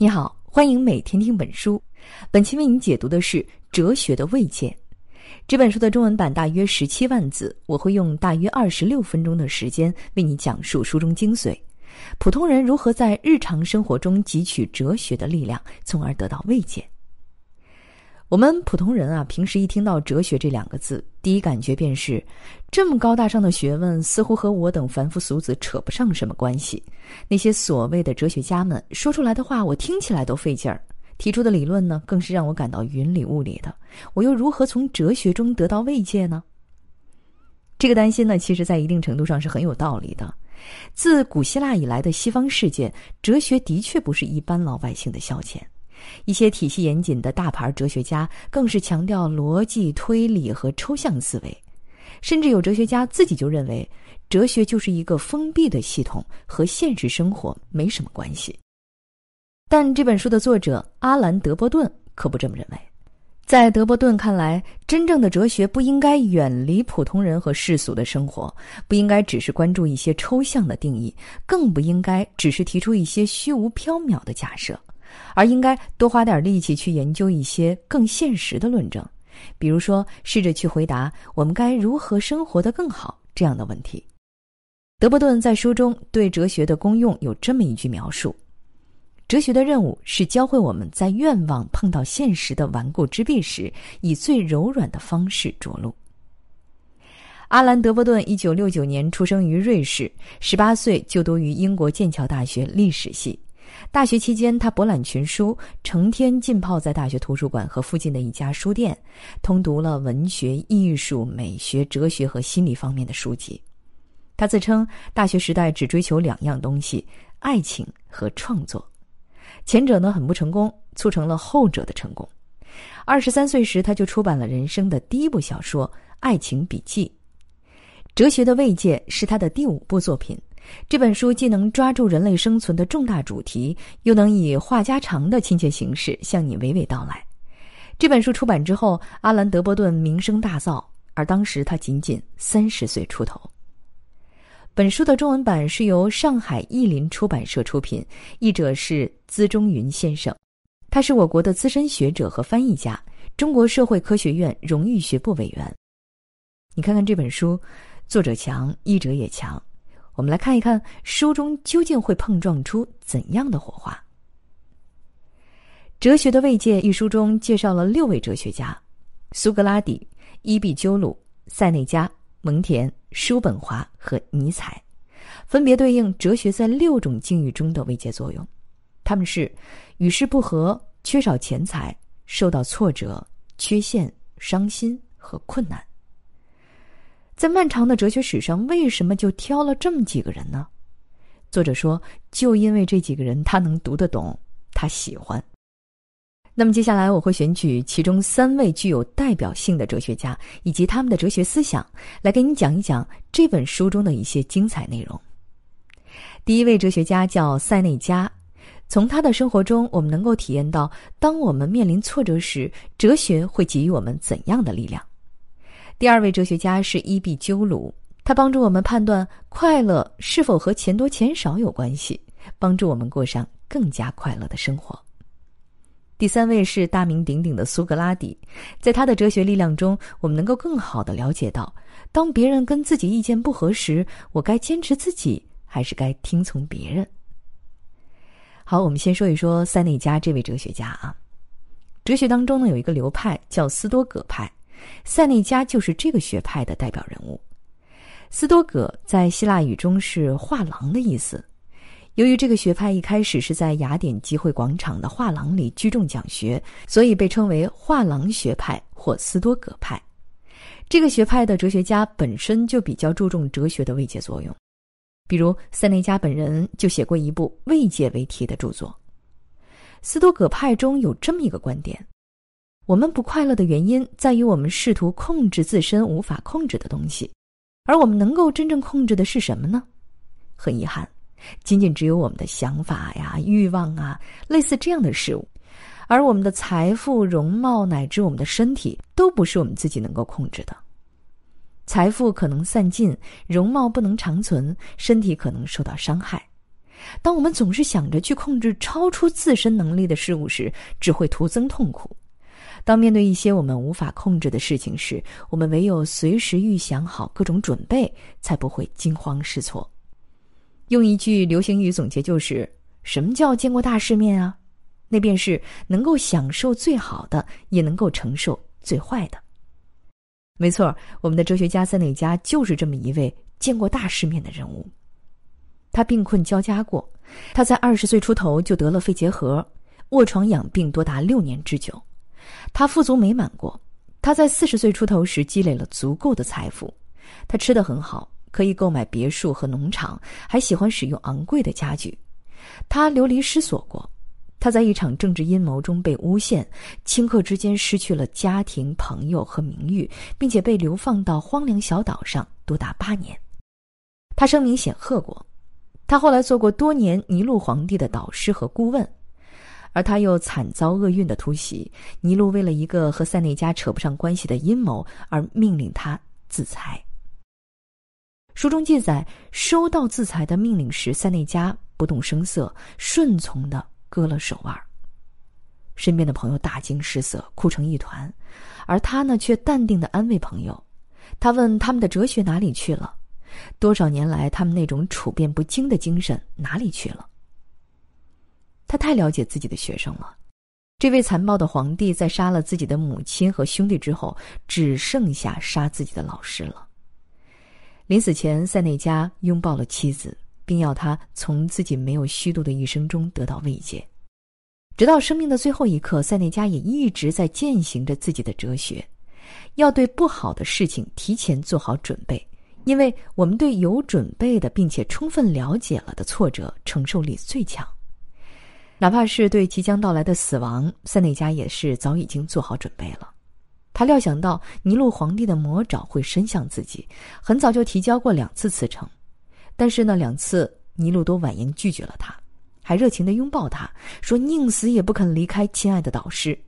你好，欢迎每天听本书。本期为您解读的是《哲学的慰藉》这本书的中文版，大约十七万字，我会用大约二十六分钟的时间为你讲述书中精髓。普通人如何在日常生活中汲取哲学的力量，从而得到慰藉？我们普通人啊，平时一听到“哲学”这两个字，第一感觉便是，这么高大上的学问，似乎和我等凡夫俗子扯不上什么关系。那些所谓的哲学家们说出来的话，我听起来都费劲儿；提出的理论呢，更是让我感到云里雾里的。我又如何从哲学中得到慰藉呢？这个担心呢，其实在一定程度上是很有道理的。自古希腊以来的西方世界，哲学的确不是一般老百姓的消遣。一些体系严谨的大牌哲学家更是强调逻辑推理和抽象思维，甚至有哲学家自己就认为，哲学就是一个封闭的系统，和现实生活没什么关系。但这本书的作者阿兰·德波顿可不这么认为。在德波顿看来，真正的哲学不应该远离普通人和世俗的生活，不应该只是关注一些抽象的定义，更不应该只是提出一些虚无缥缈的假设。而应该多花点力气去研究一些更现实的论证，比如说试着去回答我们该如何生活得更好这样的问题。德伯顿在书中对哲学的功用有这么一句描述：哲学的任务是教会我们在愿望碰到现实的顽固之壁时，以最柔软的方式着陆。阿兰·德伯顿一九六九年出生于瑞士，十八岁就读于英国剑桥大学历史系。大学期间，他博览群书，成天浸泡在大学图书馆和附近的一家书店，通读了文学、艺术、美学、哲学和心理方面的书籍。他自称，大学时代只追求两样东西：爱情和创作。前者呢很不成功，促成了后者的成功。二十三岁时，他就出版了人生的第一部小说《爱情笔记》。哲学的慰藉是他的第五部作品。这本书既能抓住人类生存的重大主题，又能以话家常的亲切形式向你娓娓道来。这本书出版之后，阿兰·德伯顿名声大噪，而当时他仅仅三十岁出头。本书的中文版是由上海译林出版社出品，译者是资中云先生，他是我国的资深学者和翻译家，中国社会科学院荣誉学部委员。你看看这本书，作者强，译者也强。我们来看一看书中究竟会碰撞出怎样的火花。《哲学的慰藉》一书中介绍了六位哲学家：苏格拉底、伊壁鸠鲁、塞内加、蒙田、叔本华和尼采，分别对应哲学在六种境遇中的慰藉作用。他们是与世不合、缺少钱财、受到挫折、缺陷、伤心和困难。在漫长的哲学史上，为什么就挑了这么几个人呢？作者说，就因为这几个人他能读得懂，他喜欢。那么接下来我会选取其中三位具有代表性的哲学家以及他们的哲学思想，来给你讲一讲这本书中的一些精彩内容。第一位哲学家叫塞内加，从他的生活中，我们能够体验到，当我们面临挫折时，哲学会给予我们怎样的力量。第二位哲学家是伊壁鸠鲁，他帮助我们判断快乐是否和钱多钱少有关系，帮助我们过上更加快乐的生活。第三位是大名鼎鼎的苏格拉底，在他的哲学力量中，我们能够更好的了解到，当别人跟自己意见不合时，我该坚持自己，还是该听从别人？好，我们先说一说塞内加这位哲学家啊，哲学当中呢有一个流派叫斯多葛派。塞内加就是这个学派的代表人物。斯多葛在希腊语中是画廊的意思。由于这个学派一开始是在雅典集会广场的画廊里聚众讲学，所以被称为画廊学派或斯多葛派。这个学派的哲学家本身就比较注重哲学的慰藉作用，比如塞内加本人就写过一部慰藉为题的著作。斯多葛派中有这么一个观点。我们不快乐的原因在于我们试图控制自身无法控制的东西，而我们能够真正控制的是什么呢？很遗憾，仅仅只有我们的想法呀、欲望啊，类似这样的事物。而我们的财富、容貌乃至我们的身体，都不是我们自己能够控制的。财富可能散尽，容貌不能长存，身体可能受到伤害。当我们总是想着去控制超出自身能力的事物时，只会徒增痛苦。当面对一些我们无法控制的事情时，我们唯有随时预想好各种准备，才不会惊慌失措。用一句流行语总结就是：“什么叫见过大世面啊？那便是能够享受最好的，也能够承受最坏的。”没错，我们的哲学家塞内加就是这么一位见过大世面的人物。他病困交加过，他在二十岁出头就得了肺结核，卧床养病多达六年之久。他富足美满过，他在四十岁出头时积累了足够的财富，他吃得很好，可以购买别墅和农场，还喜欢使用昂贵的家具。他流离失所过，他在一场政治阴谋中被诬陷，顷刻之间失去了家庭、朋友和名誉，并且被流放到荒凉小岛上多达八年。他声名显赫过。他后来做过多年尼禄皇帝的导师和顾问，而他又惨遭厄运的突袭。尼禄为了一个和塞内加扯不上关系的阴谋而命令他自裁。书中记载，收到自裁的命令时，塞内加不动声色，顺从的割了手腕。身边的朋友大惊失色，哭成一团，而他呢，却淡定的安慰朋友。他问他们的哲学哪里去了？多少年来，他们那种处变不惊的精神哪里去了？他太了解自己的学生了。这位残暴的皇帝在杀了自己的母亲和兄弟之后，只剩下杀自己的老师了。临死前，塞内加拥抱了妻子，并要他从自己没有虚度的一生中得到慰藉。直到生命的最后一刻，塞内加也一直在践行着自己的哲学：要对不好的事情提前做好准备。因为我们对有准备的并且充分了解了的挫折承受力最强，哪怕是对即将到来的死亡，塞内加也是早已经做好准备了。他料想到尼禄皇帝的魔爪会伸向自己，很早就提交过两次辞呈，但是呢，两次尼禄都婉言拒绝了他，还热情的拥抱他说：“宁死也不肯离开亲爱的导师。”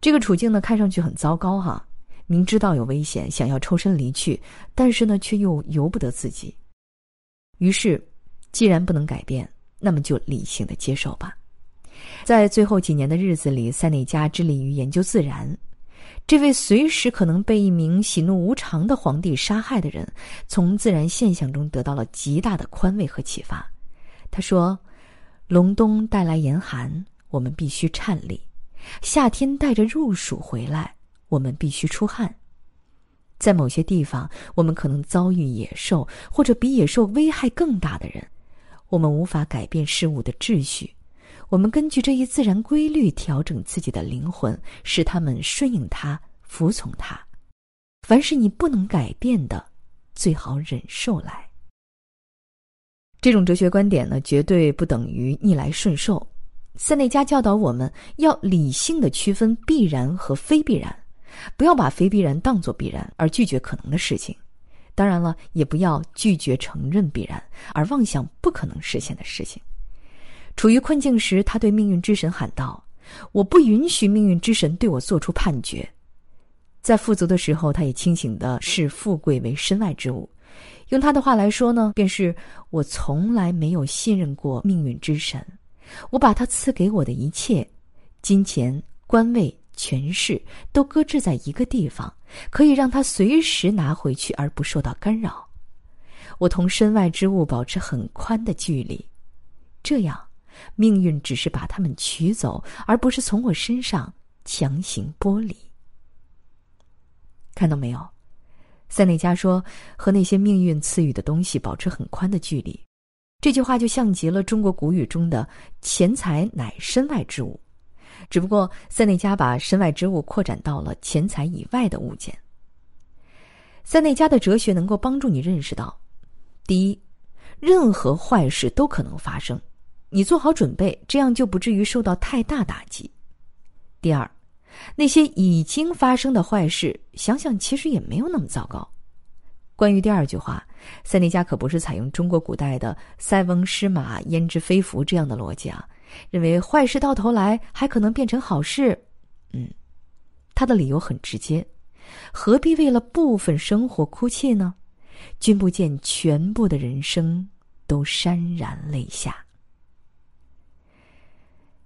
这个处境呢，看上去很糟糕哈。明知道有危险，想要抽身离去，但是呢，却又由不得自己。于是，既然不能改变，那么就理性的接受吧。在最后几年的日子里，塞内加致力于研究自然。这位随时可能被一名喜怒无常的皇帝杀害的人，从自然现象中得到了极大的宽慰和启发。他说：“隆冬带来严寒，我们必须颤栗；夏天带着入暑回来。”我们必须出汗。在某些地方，我们可能遭遇野兽，或者比野兽危害更大的人。我们无法改变事物的秩序，我们根据这一自然规律调整自己的灵魂，使他们顺应它、服从它。凡是你不能改变的，最好忍受来。这种哲学观点呢，绝对不等于逆来顺受。塞内加教导我们要理性的区分必然和非必然。不要把非必然当作必然而拒绝可能的事情，当然了，也不要拒绝承认必然而妄想不可能实现的事情。处于困境时，他对命运之神喊道：“我不允许命运之神对我做出判决。”在富足的时候，他也清醒的视富贵为身外之物。用他的话来说呢，便是我从来没有信任过命运之神。我把他赐给我的一切，金钱、官位。权势都搁置在一个地方，可以让他随时拿回去而不受到干扰。我同身外之物保持很宽的距离，这样，命运只是把他们取走，而不是从我身上强行剥离。看到没有？塞内加说：“和那些命运赐予的东西保持很宽的距离。”这句话就像极了中国古语中的“钱财乃身外之物”。只不过，塞内加把身外之物扩展到了钱财以外的物件。塞内加的哲学能够帮助你认识到：第一，任何坏事都可能发生，你做好准备，这样就不至于受到太大打击；第二，那些已经发生的坏事，想想其实也没有那么糟糕。关于第二句话，塞内加可不是采用中国古代的“塞翁失马，焉知非福”这样的逻辑啊。认为坏事到头来还可能变成好事，嗯，他的理由很直接：何必为了部分生活哭泣呢？君不见全部的人生都潸然泪下。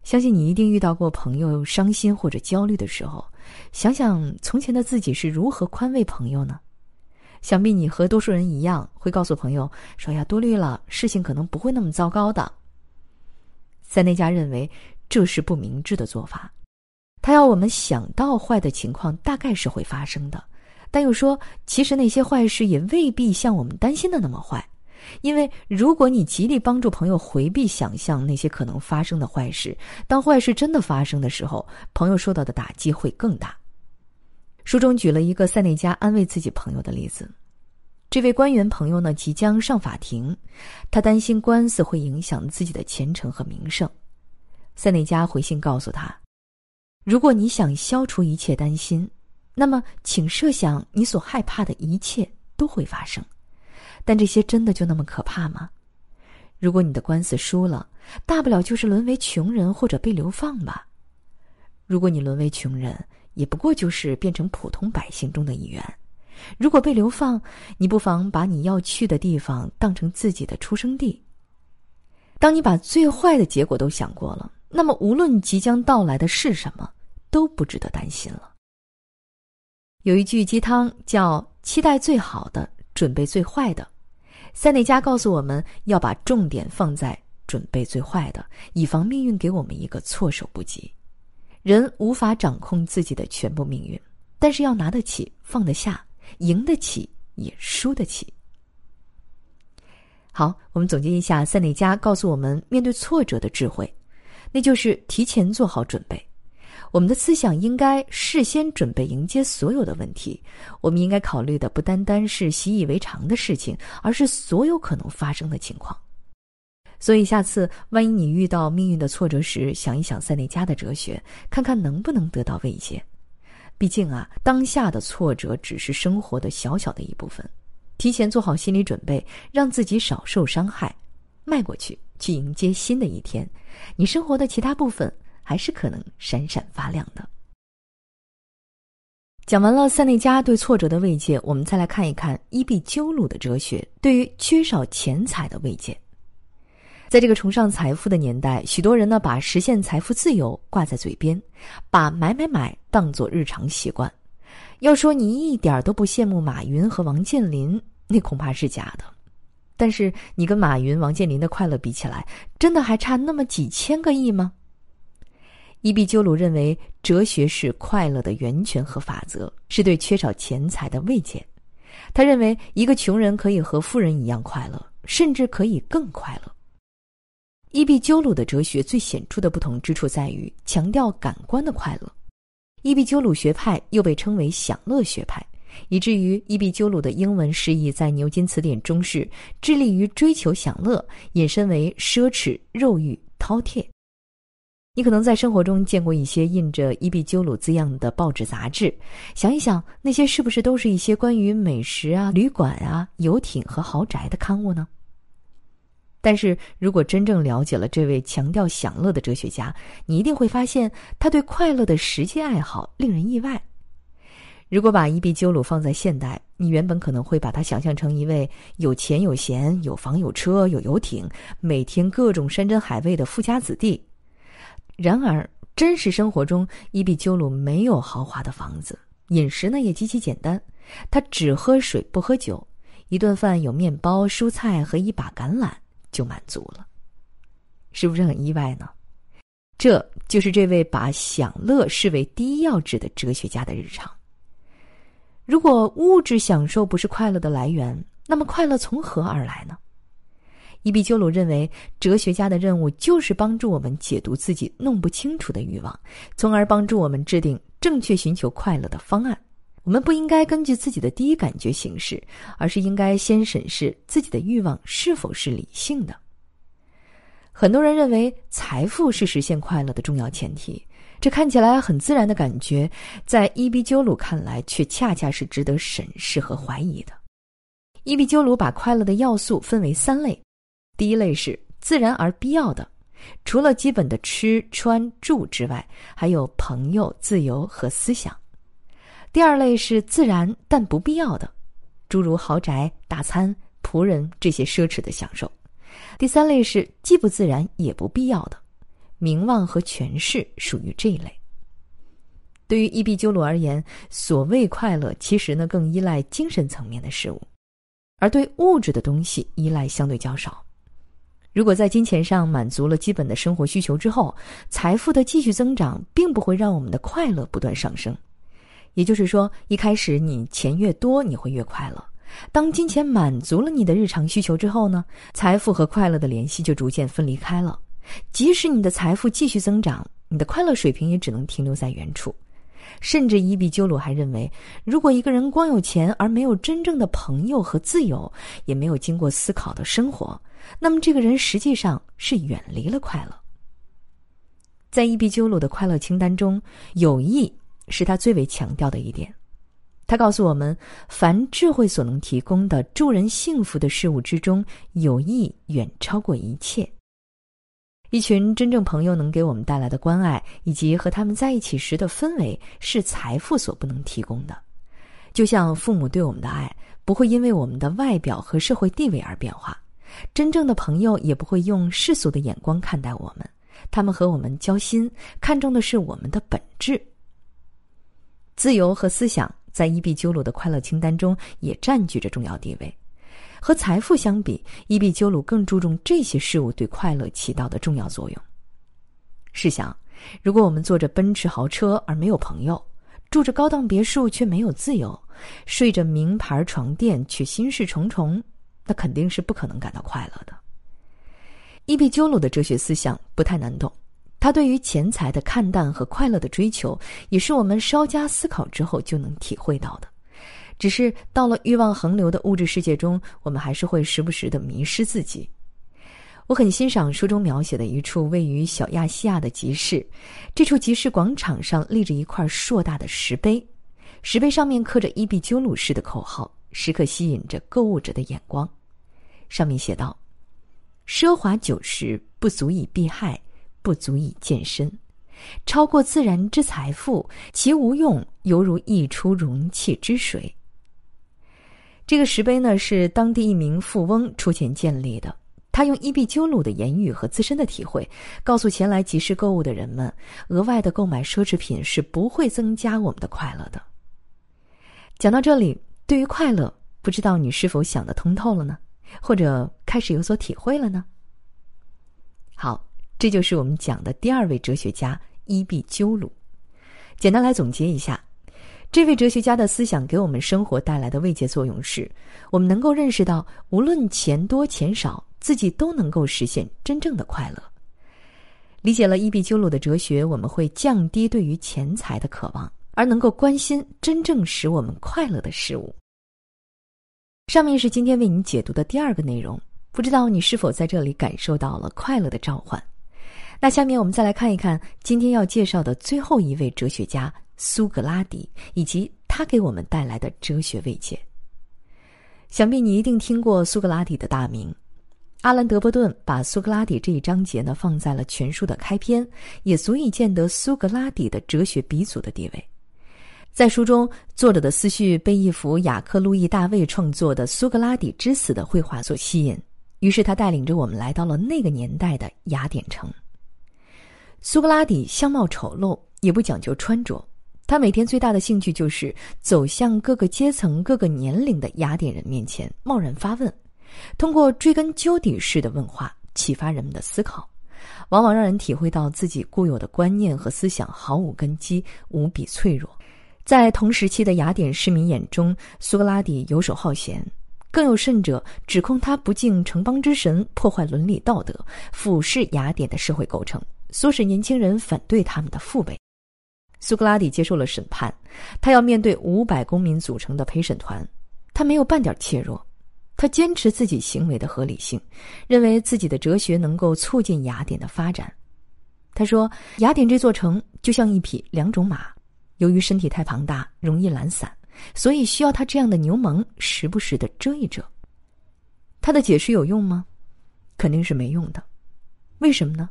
相信你一定遇到过朋友伤心或者焦虑的时候，想想从前的自己是如何宽慰朋友呢？想必你和多数人一样，会告诉朋友说：“呀，多虑了，事情可能不会那么糟糕的。”塞内加认为这是不明智的做法，他要我们想到坏的情况大概是会发生的，但又说其实那些坏事也未必像我们担心的那么坏。因为如果你极力帮助朋友回避想象那些可能发生的坏事，当坏事真的发生的时候，朋友受到的打击会更大。书中举了一个塞内加安慰自己朋友的例子：这位官员朋友呢即将上法庭，他担心官司会影响自己的前程和名声。塞内加回信告诉他：“如果你想消除一切担心，那么请设想你所害怕的一切都会发生。”但这些真的就那么可怕吗？如果你的官司输了，大不了就是沦为穷人或者被流放吧。如果你沦为穷人，也不过就是变成普通百姓中的一员。如果被流放，你不妨把你要去的地方当成自己的出生地。当你把最坏的结果都想过了，那么无论即将到来的是什么，都不值得担心了。有一句鸡汤叫“期待最好的，准备最坏的”。塞内加告诉我们要把重点放在准备最坏的，以防命运给我们一个措手不及。人无法掌控自己的全部命运，但是要拿得起，放得下，赢得起，也输得起。好，我们总结一下塞内加告诉我们面对挫折的智慧，那就是提前做好准备。我们的思想应该事先准备迎接所有的问题。我们应该考虑的不单单是习以为常的事情，而是所有可能发生的情况。所以，下次万一你遇到命运的挫折时，想一想塞内加的哲学，看看能不能得到慰藉。毕竟啊，当下的挫折只是生活的小小的一部分。提前做好心理准备，让自己少受伤害，迈过去，去迎接新的一天。你生活的其他部分。还是可能闪闪发亮的。讲完了塞内加对挫折的慰藉，我们再来看一看伊壁鸠鲁的哲学对于缺少钱财的慰藉。在这个崇尚财富的年代，许多人呢把实现财富自由挂在嘴边，把买买买当做日常习惯。要说你一点都不羡慕马云和王健林，那恐怕是假的。但是你跟马云、王健林的快乐比起来，真的还差那么几千个亿吗？伊壁鸠鲁认为，哲学是快乐的源泉和法则，是对缺少钱财的慰藉。他认为，一个穷人可以和富人一样快乐，甚至可以更快乐。伊壁鸠鲁的哲学最显著的不同之处在于强调感官的快乐。伊壁鸠鲁学派又被称为享乐学派，以至于伊壁鸠鲁的英文释义在牛津词典中是“致力于追求享乐”，引申为奢侈、肉欲、饕餮。你可能在生活中见过一些印着“伊壁鸠鲁”字样的报纸杂志，想一想，那些是不是都是一些关于美食啊、旅馆啊、游艇和豪宅的刊物呢？但是如果真正了解了这位强调享乐的哲学家，你一定会发现他对快乐的实际爱好令人意外。如果把伊壁鸠鲁放在现代，你原本可能会把他想象成一位有钱有闲、有房有车有游艇、每天各种山珍海味的富家子弟。然而，真实生活中，伊壁鸠鲁没有豪华的房子，饮食呢也极其简单。他只喝水不喝酒，一顿饭有面包、蔬菜和一把橄榄就满足了。是不是很意外呢？这就是这位把享乐视为第一要旨的哲学家的日常。如果物质享受不是快乐的来源，那么快乐从何而来呢？伊壁鸠鲁认为，哲学家的任务就是帮助我们解读自己弄不清楚的欲望，从而帮助我们制定正确寻求快乐的方案。我们不应该根据自己的第一感觉行事，而是应该先审视自己的欲望是否是理性的。很多人认为财富是实现快乐的重要前提，这看起来很自然的感觉，在伊壁鸠鲁看来却恰恰是值得审视和怀疑的。伊壁鸠鲁把快乐的要素分为三类。第一类是自然而必要的，除了基本的吃穿住之外，还有朋友、自由和思想。第二类是自然但不必要的，诸如豪宅、大餐、仆人这些奢侈的享受。第三类是既不自然也不必要的，名望和权势属于这一类。对于伊壁鸠鲁而言，所谓快乐，其实呢更依赖精神层面的事物，而对物质的东西依赖相对较少。如果在金钱上满足了基本的生活需求之后，财富的继续增长并不会让我们的快乐不断上升。也就是说，一开始你钱越多，你会越快乐。当金钱满足了你的日常需求之后呢，财富和快乐的联系就逐渐分离开了。即使你的财富继续增长，你的快乐水平也只能停留在原处。甚至伊壁鸠鲁还认为，如果一个人光有钱而没有真正的朋友和自由，也没有经过思考的生活，那么这个人实际上是远离了快乐。在伊壁鸠鲁的快乐清单中，友谊是他最为强调的一点。他告诉我们，凡智慧所能提供的助人幸福的事物之中，友谊远超过一切。一群真正朋友能给我们带来的关爱，以及和他们在一起时的氛围，是财富所不能提供的。就像父母对我们的爱，不会因为我们的外表和社会地位而变化；真正的朋友也不会用世俗的眼光看待我们，他们和我们交心，看重的是我们的本质。自由和思想在伊壁鸠鲁的快乐清单中也占据着重要地位。和财富相比，伊壁鸠鲁更注重这些事物对快乐起到的重要作用。试想，如果我们坐着奔驰豪车而没有朋友，住着高档别墅却没有自由，睡着名牌床垫却心事重重，那肯定是不可能感到快乐的。伊壁鸠鲁的哲学思想不太难懂，他对于钱财的看淡和快乐的追求，也是我们稍加思考之后就能体会到的。只是到了欲望横流的物质世界中，我们还是会时不时的迷失自己。我很欣赏书中描写的一处位于小亚细亚的集市，这处集市广场上立着一块硕大的石碑，石碑上面刻着伊壁鸠鲁式的口号，时刻吸引着购物者的眼光。上面写道：“奢华酒食不足以避害，不足以健身，超过自然之财富，其无用犹如溢出容器之水。”这个石碑呢，是当地一名富翁出钱建立的。他用伊壁鸠鲁的言语和自身的体会，告诉前来集市购物的人们：额外的购买奢侈品是不会增加我们的快乐的。讲到这里，对于快乐，不知道你是否想得通透了呢？或者开始有所体会了呢？好，这就是我们讲的第二位哲学家伊壁鸠鲁。简单来总结一下。这位哲学家的思想给我们生活带来的慰藉作用是，我们能够认识到，无论钱多钱少，自己都能够实现真正的快乐。理解了伊壁鸠鲁的哲学，我们会降低对于钱财的渴望，而能够关心真正使我们快乐的事物。上面是今天为你解读的第二个内容，不知道你是否在这里感受到了快乐的召唤？那下面我们再来看一看今天要介绍的最后一位哲学家。苏格拉底以及他给我们带来的哲学慰藉。想必你一定听过苏格拉底的大名。阿兰·德伯顿把苏格拉底这一章节呢放在了全书的开篇，也足以见得苏格拉底的哲学鼻祖的地位。在书中，作者的思绪被一幅雅克·路易·大卫创作的苏格拉底之死的绘画所吸引，于是他带领着我们来到了那个年代的雅典城。苏格拉底相貌丑陋，也不讲究穿着。他每天最大的兴趣就是走向各个阶层、各个年龄的雅典人面前，贸然发问，通过追根究底式的问话，启发人们的思考，往往让人体会到自己固有的观念和思想毫无根基、无比脆弱。在同时期的雅典市民眼中，苏格拉底游手好闲，更有甚者指控他不敬城邦之神，破坏伦理道德，俯视雅典的社会构成，唆使年轻人反对他们的父辈。苏格拉底接受了审判，他要面对五百公民组成的陪审团，他没有半点怯弱，他坚持自己行为的合理性，认为自己的哲学能够促进雅典的发展。他说：“雅典这座城就像一匹两种马，由于身体太庞大，容易懒散，所以需要他这样的牛虻时不时的遮一遮。”他的解释有用吗？肯定是没用的。为什么呢？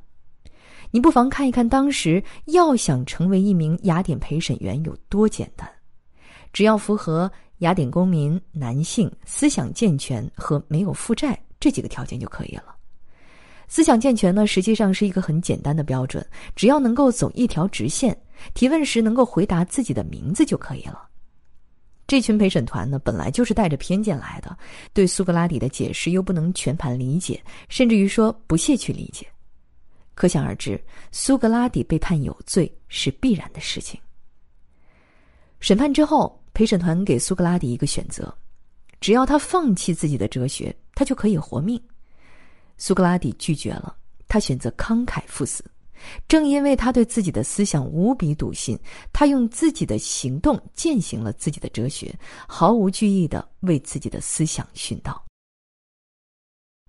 你不妨看一看，当时要想成为一名雅典陪审员有多简单，只要符合雅典公民、男性、思想健全和没有负债这几个条件就可以了。思想健全呢，实际上是一个很简单的标准，只要能够走一条直线，提问时能够回答自己的名字就可以了。这群陪审团呢，本来就是带着偏见来的，对苏格拉底的解释又不能全盘理解，甚至于说不屑去理解。可想而知，苏格拉底被判有罪是必然的事情。审判之后，陪审团给苏格拉底一个选择：只要他放弃自己的哲学，他就可以活命。苏格拉底拒绝了，他选择慷慨赴死。正因为他对自己的思想无比笃信，他用自己的行动践行了自己的哲学，毫无惧意的为自己的思想殉道。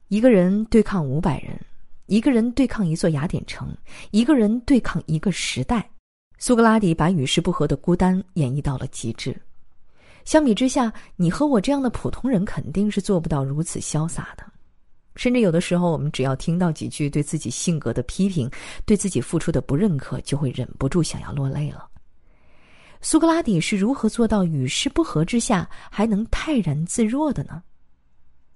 一个人对抗五百人，一个人对抗一座雅典城，一个人对抗一个时代。苏格拉底把与世不合的孤单演绎到了极致。相比之下，你和我这样的普通人肯定是做不到如此潇洒的。甚至有的时候，我们只要听到几句对自己性格的批评，对自己付出的不认可，就会忍不住想要落泪了。苏格拉底是如何做到与世不合之下还能泰然自若的呢？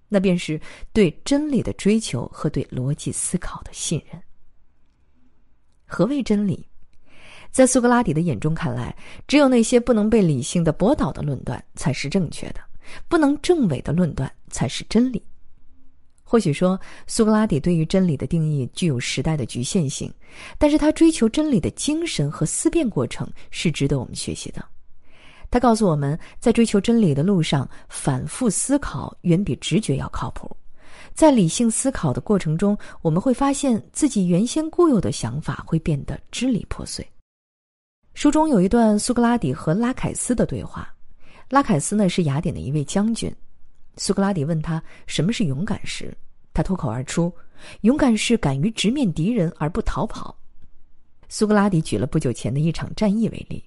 那便是对真理的追求和对逻辑思考的信任。何谓真理？在苏格拉底的眼中看来，只有那些不能被理性的驳倒的论断才是正确的，不能证伪的论断才是真理。或许说，苏格拉底对于真理的定义具有时代的局限性，但是他追求真理的精神和思辨过程是值得我们学习的。他告诉我们在追求真理的路上，反复思考远比直觉要靠谱。在理性思考的过程中，我们会发现自己原先固有的想法会变得支离破碎。书中有一段苏格拉底和拉凯斯的对话，拉凯斯呢是雅典的一位将军。苏格拉底问他什么是勇敢时，他脱口而出：“勇敢是敢于直面敌人而不逃跑。”苏格拉底举了不久前的一场战役为例，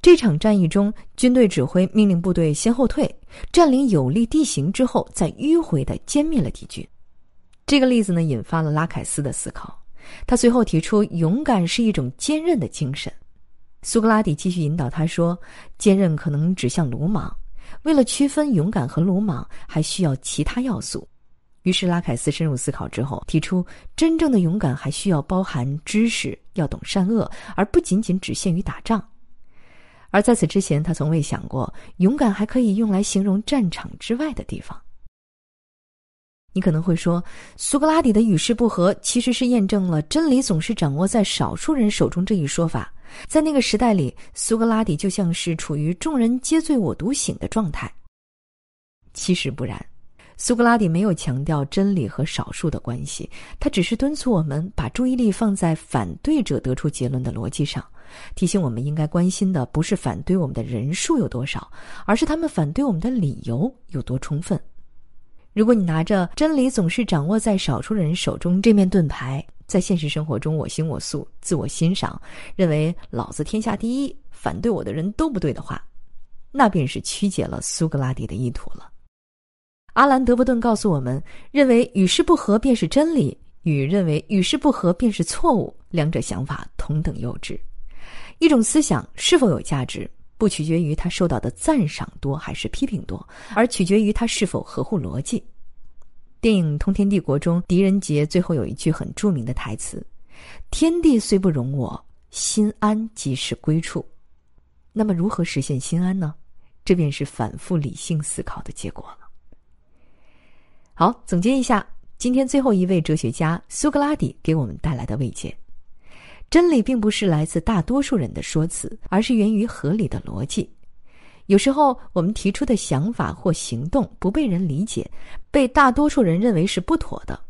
这场战役中，军队指挥命令部队先后退，占领有利地形之后，再迂回的歼灭了敌军。这个例子呢，引发了拉凯斯的思考。他随后提出，勇敢是一种坚韧的精神。苏格拉底继续引导他说：“坚韧可能指向鲁莽。”为了区分勇敢和鲁莽，还需要其他要素。于是拉凯斯深入思考之后，提出真正的勇敢还需要包含知识，要懂善恶，而不仅仅只限于打仗。而在此之前，他从未想过勇敢还可以用来形容战场之外的地方。你可能会说，苏格拉底的与世不合，其实是验证了真理总是掌握在少数人手中这一说法。在那个时代里，苏格拉底就像是处于众人皆醉我独醒的状态。其实不然，苏格拉底没有强调真理和少数的关系，他只是敦促我们把注意力放在反对者得出结论的逻辑上，提醒我们应该关心的不是反对我们的人数有多少，而是他们反对我们的理由有多充分。如果你拿着“真理总是掌握在少数人手中”这面盾牌，在现实生活中我行我素、自我欣赏，认为老子天下第一，反对我的人都不对的话，那便是曲解了苏格拉底的意图了。阿兰·德伯顿告诉我们，认为与世不合便是真理，与认为与世不合便是错误，两者想法同等幼稚。一种思想是否有价值？不取决于他受到的赞赏多还是批评多，而取决于他是否合乎逻辑。电影《通天帝国》中，狄仁杰最后有一句很著名的台词：“天地虽不容我，心安即是归处。”那么，如何实现心安呢？这便是反复理性思考的结果了。好，总结一下，今天最后一位哲学家苏格拉底给我们带来的慰藉。真理并不是来自大多数人的说辞，而是源于合理的逻辑。有时候，我们提出的想法或行动不被人理解，被大多数人认为是不妥的。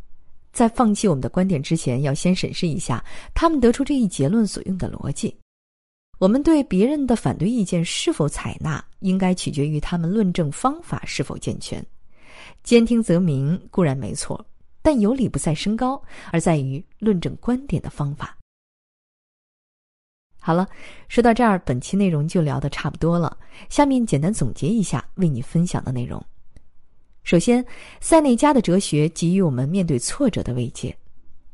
在放弃我们的观点之前，要先审视一下他们得出这一结论所用的逻辑。我们对别人的反对意见是否采纳，应该取决于他们论证方法是否健全。兼听则明固然没错，但有理不在声高，而在于论证观点的方法。好了，说到这儿，本期内容就聊得差不多了。下面简单总结一下为你分享的内容。首先，塞内加的哲学给予我们面对挫折的慰藉。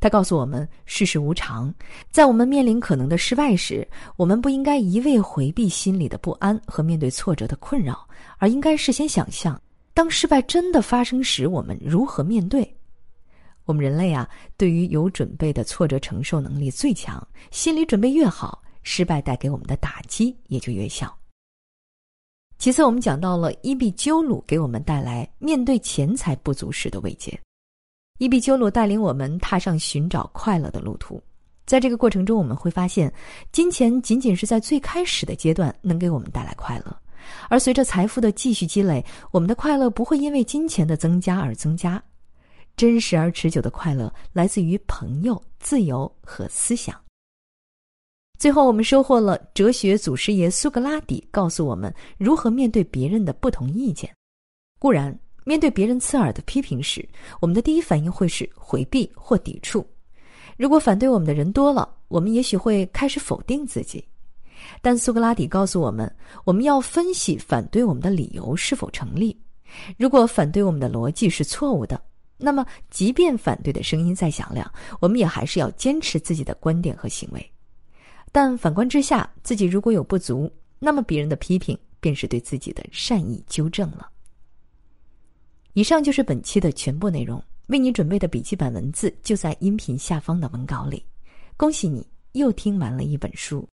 他告诉我们，世事无常，在我们面临可能的失败时，我们不应该一味回避心里的不安和面对挫折的困扰，而应该事先想象，当失败真的发生时，我们如何面对。我们人类啊，对于有准备的挫折承受能力最强，心理准备越好，失败带给我们的打击也就越小。其次，我们讲到了伊壁鸠鲁给我们带来面对钱财不足时的慰藉。伊壁鸠鲁带领我们踏上寻找快乐的路途，在这个过程中，我们会发现，金钱仅仅是在最开始的阶段能给我们带来快乐，而随着财富的继续积累，我们的快乐不会因为金钱的增加而增加。真实而持久的快乐来自于朋友、自由和思想。最后，我们收获了哲学祖师爷苏格拉底告诉我们如何面对别人的不同意见。固然，面对别人刺耳的批评时，我们的第一反应会是回避或抵触。如果反对我们的人多了，我们也许会开始否定自己。但苏格拉底告诉我们，我们要分析反对我们的理由是否成立。如果反对我们的逻辑是错误的，那么即便反对的声音再响亮，我们也还是要坚持自己的观点和行为。但反观之下，自己如果有不足，那么别人的批评便是对自己的善意纠正了。以上就是本期的全部内容，为你准备的笔记本文字就在音频下方的文稿里。恭喜你又听完了一本书。